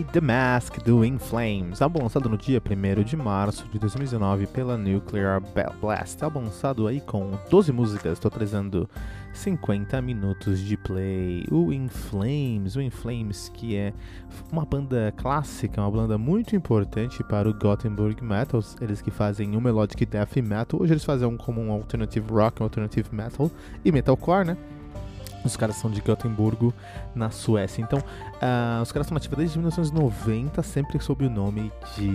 The Mask do In Flames, álbum lançado no dia 1 de março de 2019 pela Nuclear Blast. Álbum lançado aí com 12 músicas, totalizando 50 minutos de play. O In Flames, o In Flames que é uma banda clássica, uma banda muito importante para o Gothenburg Metal, eles que fazem o Melodic Death Metal, hoje eles fazem um como um Alternative Rock, um Alternative Metal e Metalcore, né? Os caras são de Gotemburgo, na Suécia. Então, uh, os caras estão ativos desde 1990, sempre sob o nome de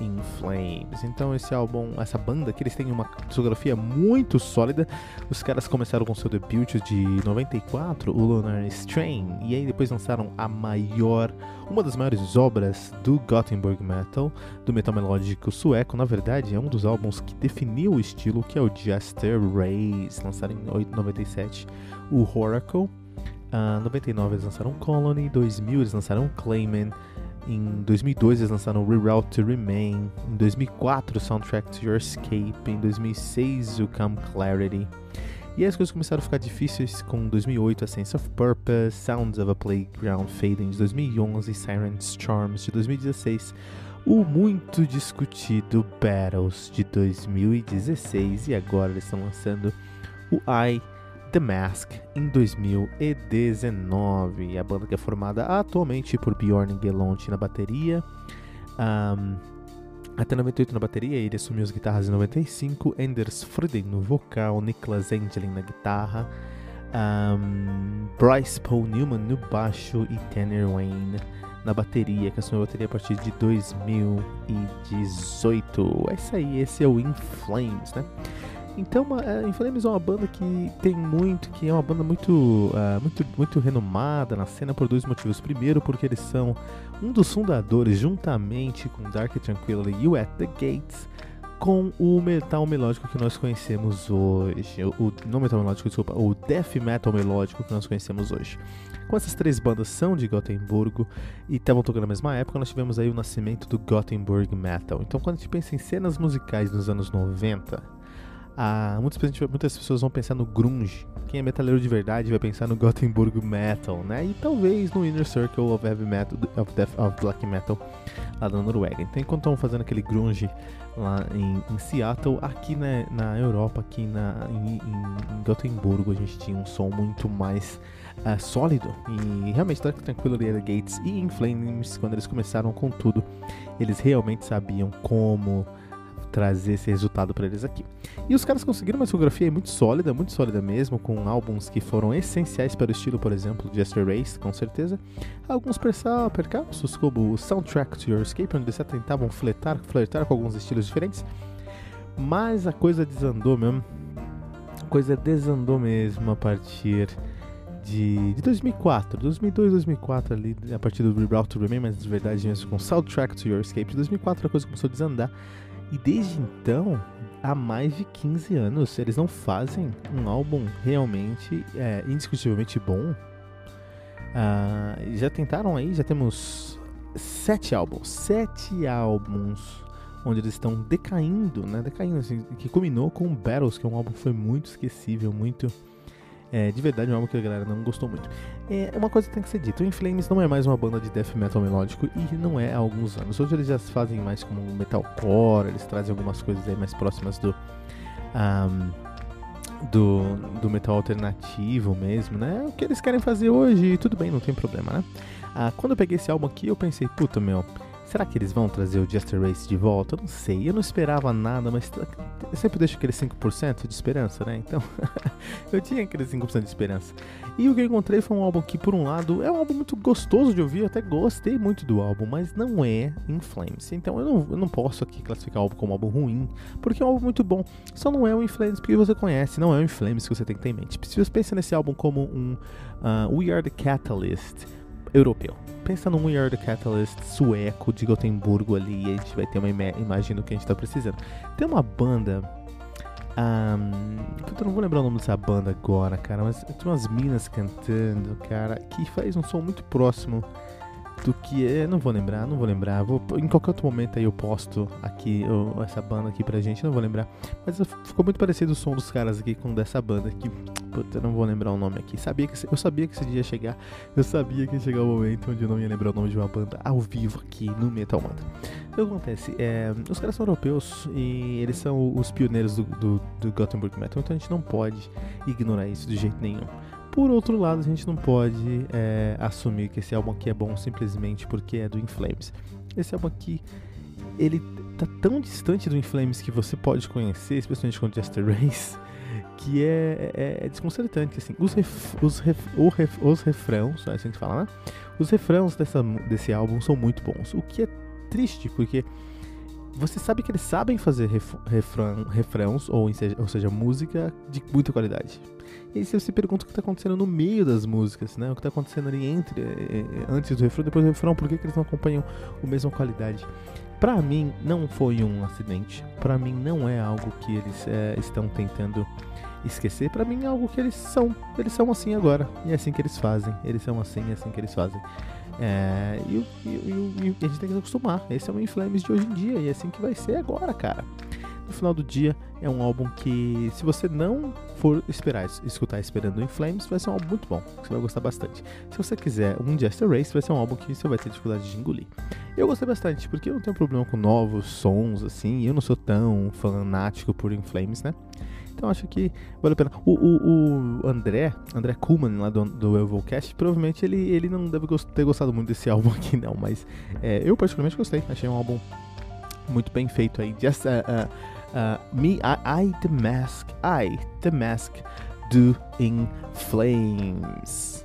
In Flames. Então, esse álbum, essa banda aqui, eles têm uma discografia muito sólida. Os caras começaram com seu debut de 94, o Lunar Strain, e aí depois lançaram a maior, uma das maiores obras do Gothenburg Metal, do metal melódico sueco. Na verdade, é um dos álbuns que definiu o estilo, que é o Jester Race, lançado em 97 o Oracle. Em uh, 99 eles lançaram Colony, em 2000 eles lançaram Clayman, em 2002 eles lançaram Reroute to Remain, em 2004 Soundtrack to Your Escape, em 2006 o Come Clarity. E as coisas começaram a ficar difíceis com 2008 a Sense of Purpose, Sounds of a Playground Fading de 2011, Siren Storms de 2016, o muito discutido Battles de 2016 e agora eles estão lançando o I The Mask em 2019. A banda que é formada atualmente por Bjorn Gelont na bateria, um, até 98 na bateria, ele assumiu as guitarras em 95, Anders Friden no vocal, Niklas Engelin na guitarra, um, Bryce Paul Newman no baixo e Tanner Wayne na bateria, que assumiu a bateria a partir de 2018. É isso aí, esse é o In Flames, né? Então, a Inflames é uma banda que tem muito, que é uma banda muito, uh, muito, muito renomada na cena por dois motivos. Primeiro, porque eles são um dos fundadores, juntamente com Dark Tranquility e o At the Gates, com o metal melódico que nós conhecemos hoje. O, não metal melódico, desculpa, o death metal melódico que nós conhecemos hoje. Com essas três bandas são de Gotemburgo e estavam tocando na mesma época, nós tivemos aí o nascimento do Gothenburg Metal. Então, quando a gente pensa em cenas musicais nos anos 90, ah, muitas, muitas pessoas vão pensar no grunge. Quem é metaleiro de verdade vai pensar no Gothenburg Metal, né? E talvez no Inner Circle of Heavy Metal, of, Death, of Black Metal lá da Noruega. Então, enquanto estão fazendo aquele grunge lá em, em Seattle, aqui na, na Europa, aqui na, em, em, a gente tinha um som muito mais uh, sólido. E realmente, Dark Tranquilo The Gates e In Flames, quando eles começaram com tudo, eles realmente sabiam como trazer esse resultado para eles aqui. E os caras conseguiram uma discografia muito sólida, muito sólida mesmo, com álbuns que foram essenciais para o estilo, por exemplo, Jester Race, com certeza. Alguns percalços, como o Soundtrack to Your Escape, onde eles tentavam flertar, flertar com alguns estilos diferentes. Mas a coisa desandou mesmo. A coisa desandou mesmo a partir de, de 2004, 2002, 2004 ali, a partir do Reroute to Remain, mas de verdade mesmo com Soundtrack to Your Escape. De 2004 a coisa começou a desandar e desde então, há mais de 15 anos, eles não fazem um álbum realmente é, indiscutivelmente bom. Uh, já tentaram aí, já temos sete álbuns, sete álbuns onde eles estão decaindo, né? Decaindo, assim, que culminou com Battles, que é um álbum que foi muito esquecível, muito. É, de verdade, um álbum que a galera não gostou muito. É, uma coisa que tem que ser dita: o In Flames não é mais uma banda de death metal melódico e não é há alguns anos. Hoje eles já fazem mais como metalcore, eles trazem algumas coisas aí mais próximas do. Um, do, do metal alternativo mesmo, né? O que eles querem fazer hoje, tudo bem, não tem problema, né? Ah, quando eu peguei esse álbum aqui, eu pensei, puta meu, Será que eles vão trazer o Jester Race de volta? Eu não sei, eu não esperava nada, mas eu sempre deixo aquele 5% de esperança, né? Então, eu tinha aquele 5% de esperança. E o que eu encontrei foi um álbum que, por um lado, é um álbum muito gostoso de ouvir, eu até gostei muito do álbum, mas não é In Flames. Então, eu não, eu não posso aqui classificar o álbum como um álbum ruim, porque é um álbum muito bom. Só não é o In Flames porque você conhece, não é o In Flames que você tem que ter em mente. Se você pensa nesse álbum como um uh, We Are the Catalyst europeu pensa num We Are The Catalyst sueco de Gotemburgo ali, e a gente vai ter uma ima imagem do que a gente tá precisando. Tem uma banda. Um, eu não vou lembrar o nome dessa banda agora, cara, mas tem umas minas cantando, cara, que faz um som muito próximo do que é. Não vou lembrar, não vou lembrar. Vou, em qualquer outro momento aí eu posto aqui eu, essa banda aqui pra gente, não vou lembrar. Mas ficou muito parecido o som dos caras aqui com dessa banda que. Puta, não vou lembrar o nome aqui. Sabia que, eu sabia que esse dia ia chegar. Eu sabia que ia chegar o momento onde eu não ia lembrar o nome de uma banda ao vivo aqui no Metal Mantra. O que acontece? É, os caras são europeus e eles são os pioneiros do, do, do Gothenburg Metal, então a gente não pode ignorar isso de jeito nenhum. Por outro lado, a gente não pode é, assumir que esse álbum aqui é bom simplesmente porque é do Inflames. Esse álbum aqui, ele tá tão distante do Inflames que você pode conhecer, especialmente com Jester Race, que é, é, é desconcertante. Assim, os, ref, os, ref, ref, os refrãos, é assim que fala, né? Os refrãos dessa, desse álbum são muito bons, o que é triste porque você sabe que eles sabem fazer ref, refrão, refrãos, ou seja, ou seja, música de muita qualidade. E aí você se pergunta o que está acontecendo no meio das músicas, né? O que está acontecendo ali entre, eh, eh, antes do refrão, depois do refrão, por que, que eles não acompanham a mesma qualidade? Para mim, não foi um acidente. Para mim, não é algo que eles é, estão tentando esquecer. Para mim, é algo que eles são. Eles são assim agora. E é assim que eles fazem. Eles são assim, é assim que eles fazem. É, e, e, e, e, a gente tem que se acostumar. Esse é o Inflames de hoje em dia. E é assim que vai ser agora, cara no final do dia é um álbum que, se você não for esperar escutar esperando In Flames, vai ser um álbum muito bom, você vai gostar bastante. Se você quiser um Jester Race, vai ser um álbum que você vai ter dificuldade de engolir. Eu gostei bastante, porque eu não tenho problema com novos sons, assim, eu não sou tão fanático por In Flames, né? Então acho que vale a pena. O, o, o André, André Kuhlman, lá do, do Evilcast, provavelmente ele, ele não deve ter gostado muito desse álbum aqui, não, mas é, eu particularmente gostei. Achei um álbum muito bem feito aí. Just, uh, uh, uh, me, I, I, the mask, I, the mask, do in flames.